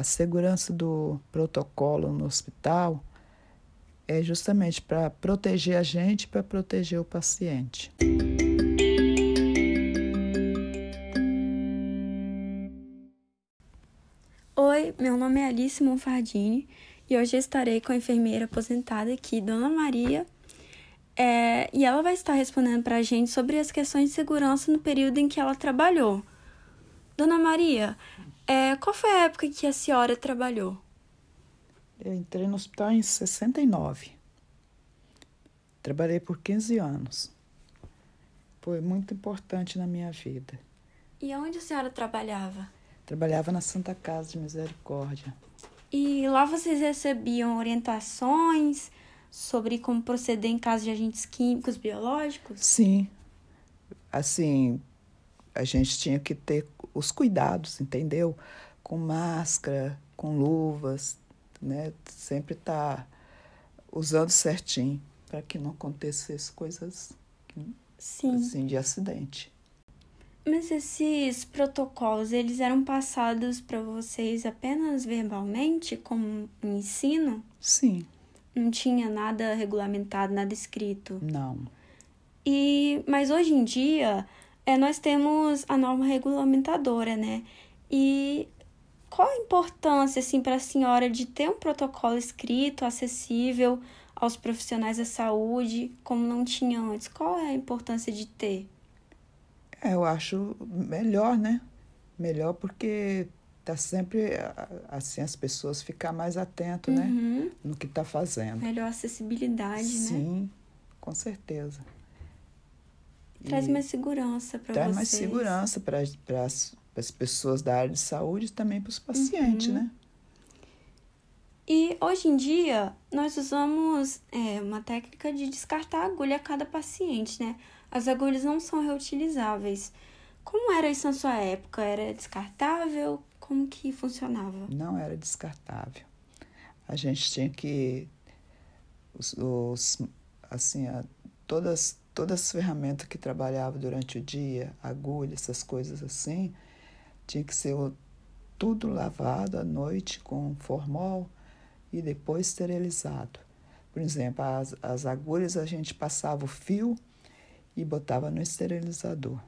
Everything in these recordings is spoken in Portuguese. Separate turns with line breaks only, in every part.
a segurança do protocolo no hospital é justamente para proteger a gente, para proteger o paciente.
Oi, meu nome é Alice Monfardini e hoje estarei com a enfermeira aposentada aqui, Dona Maria, é, e ela vai estar respondendo para a gente sobre as questões de segurança no período em que ela trabalhou. Dona Maria, é, qual foi a época que a senhora trabalhou?
Eu entrei no hospital em 69. Trabalhei por 15 anos. Foi muito importante na minha vida.
E onde a senhora trabalhava?
Trabalhava na Santa Casa de Misericórdia.
E lá vocês recebiam orientações sobre como proceder em caso de agentes químicos, biológicos?
Sim. Assim, a gente tinha que ter os cuidados, entendeu? Com máscara, com luvas, né? Sempre tá usando certinho para que não acontecesse coisas
Sim.
assim de acidente.
Mas esses protocolos, eles eram passados para vocês apenas verbalmente, como um ensino?
Sim.
Não tinha nada regulamentado, nada escrito?
Não.
E, mas hoje em dia, é, nós temos a norma regulamentadora, né? E qual a importância, assim, para a senhora de ter um protocolo escrito, acessível aos profissionais da saúde, como não tinha antes? Qual é a importância de ter?
É, eu acho melhor, né? Melhor porque tá sempre assim as pessoas ficar mais atento, né,
uhum.
né, no que está fazendo.
Melhor acessibilidade,
Sim,
né?
Sim, com certeza.
Traz mais segurança para vocês.
Traz mais segurança para as pessoas da área de saúde e também para os pacientes, uhum. né?
E hoje em dia, nós usamos é, uma técnica de descartar a agulha a cada paciente, né? As agulhas não são reutilizáveis. Como era isso na sua época? Era descartável? Como que funcionava?
Não era descartável. A gente tinha que os, os assim, a, todas todas as ferramentas que trabalhava durante o dia, agulha, essas coisas assim, tinha que ser tudo lavado à noite com formol e depois esterilizado. Por exemplo, as, as agulhas a gente passava o fio e botava no esterilizador.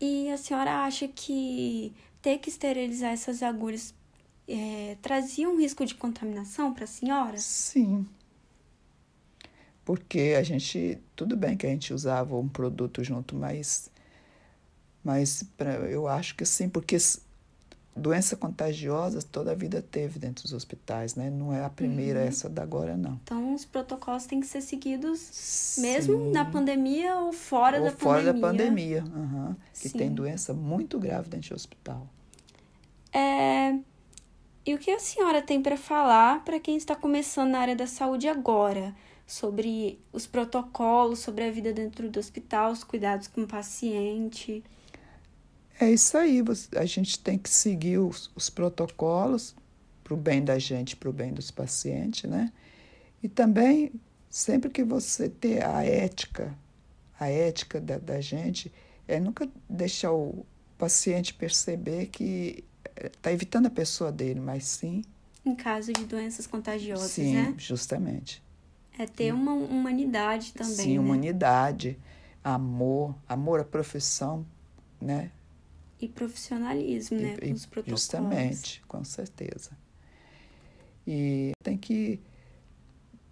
E a senhora acha que ter que esterilizar essas agulhas é, trazia um risco de contaminação para a senhora?
Sim, porque a gente tudo bem que a gente usava um produto junto, mas mas pra, eu acho que sim, porque doença contagiosa toda a vida teve dentro dos hospitais, né? Não é a primeira uhum. essa da agora não.
Então os protocolos têm que ser seguidos sim. mesmo na pandemia ou fora
ou
da
fora
pandemia.
da pandemia, uhum, que tem doença muito grave dentro do hospital.
É... E o que a senhora tem para falar para quem está começando na área da saúde agora? Sobre os protocolos, sobre a vida dentro do hospital, os cuidados com o paciente.
É isso aí, a gente tem que seguir os, os protocolos para o bem da gente, para o bem dos pacientes, né? E também, sempre que você ter a ética, a ética da, da gente, é nunca deixar o paciente perceber que está evitando a pessoa dele, mas sim.
Em caso de doenças contagiosas,
sim,
né?
Sim, justamente.
É ter uma humanidade também.
Sim,
né?
humanidade, amor, amor à profissão, né?
E profissionalismo, né?
E,
Os protocolos.
Justamente, com certeza. E tem que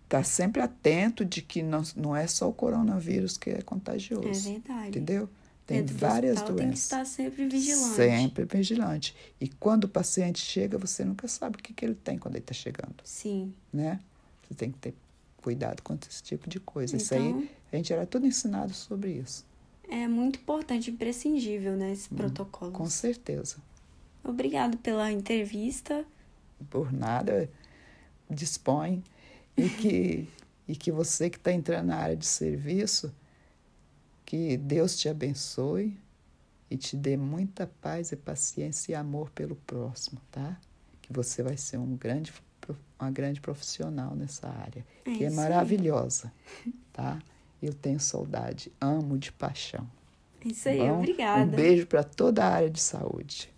estar tá sempre atento de que não, não é só o coronavírus que é contagioso.
É verdade.
Entendeu? Tem
Dentro
várias
doenças.
Tem
que estar sempre vigilante.
Sempre vigilante. E quando o paciente chega, você nunca sabe o que, que ele tem quando ele está chegando.
Sim.
Né? Você tem que ter cuidado com esse tipo de coisa.
Então,
isso aí, a gente era tudo ensinado sobre isso.
É muito importante, imprescindível, né, esse
hum,
protocolo.
Com certeza.
Obrigado pela entrevista.
Por nada, dispõe. E que, e que você que está entrando na área de serviço, que Deus te abençoe e te dê muita paz e paciência e amor pelo próximo, tá? Que você vai ser um grande uma grande profissional nessa área,
é
que é maravilhosa, tá? Eu tenho saudade, amo de paixão.
Isso aí,
Bom,
obrigada.
Um beijo para toda a área de saúde.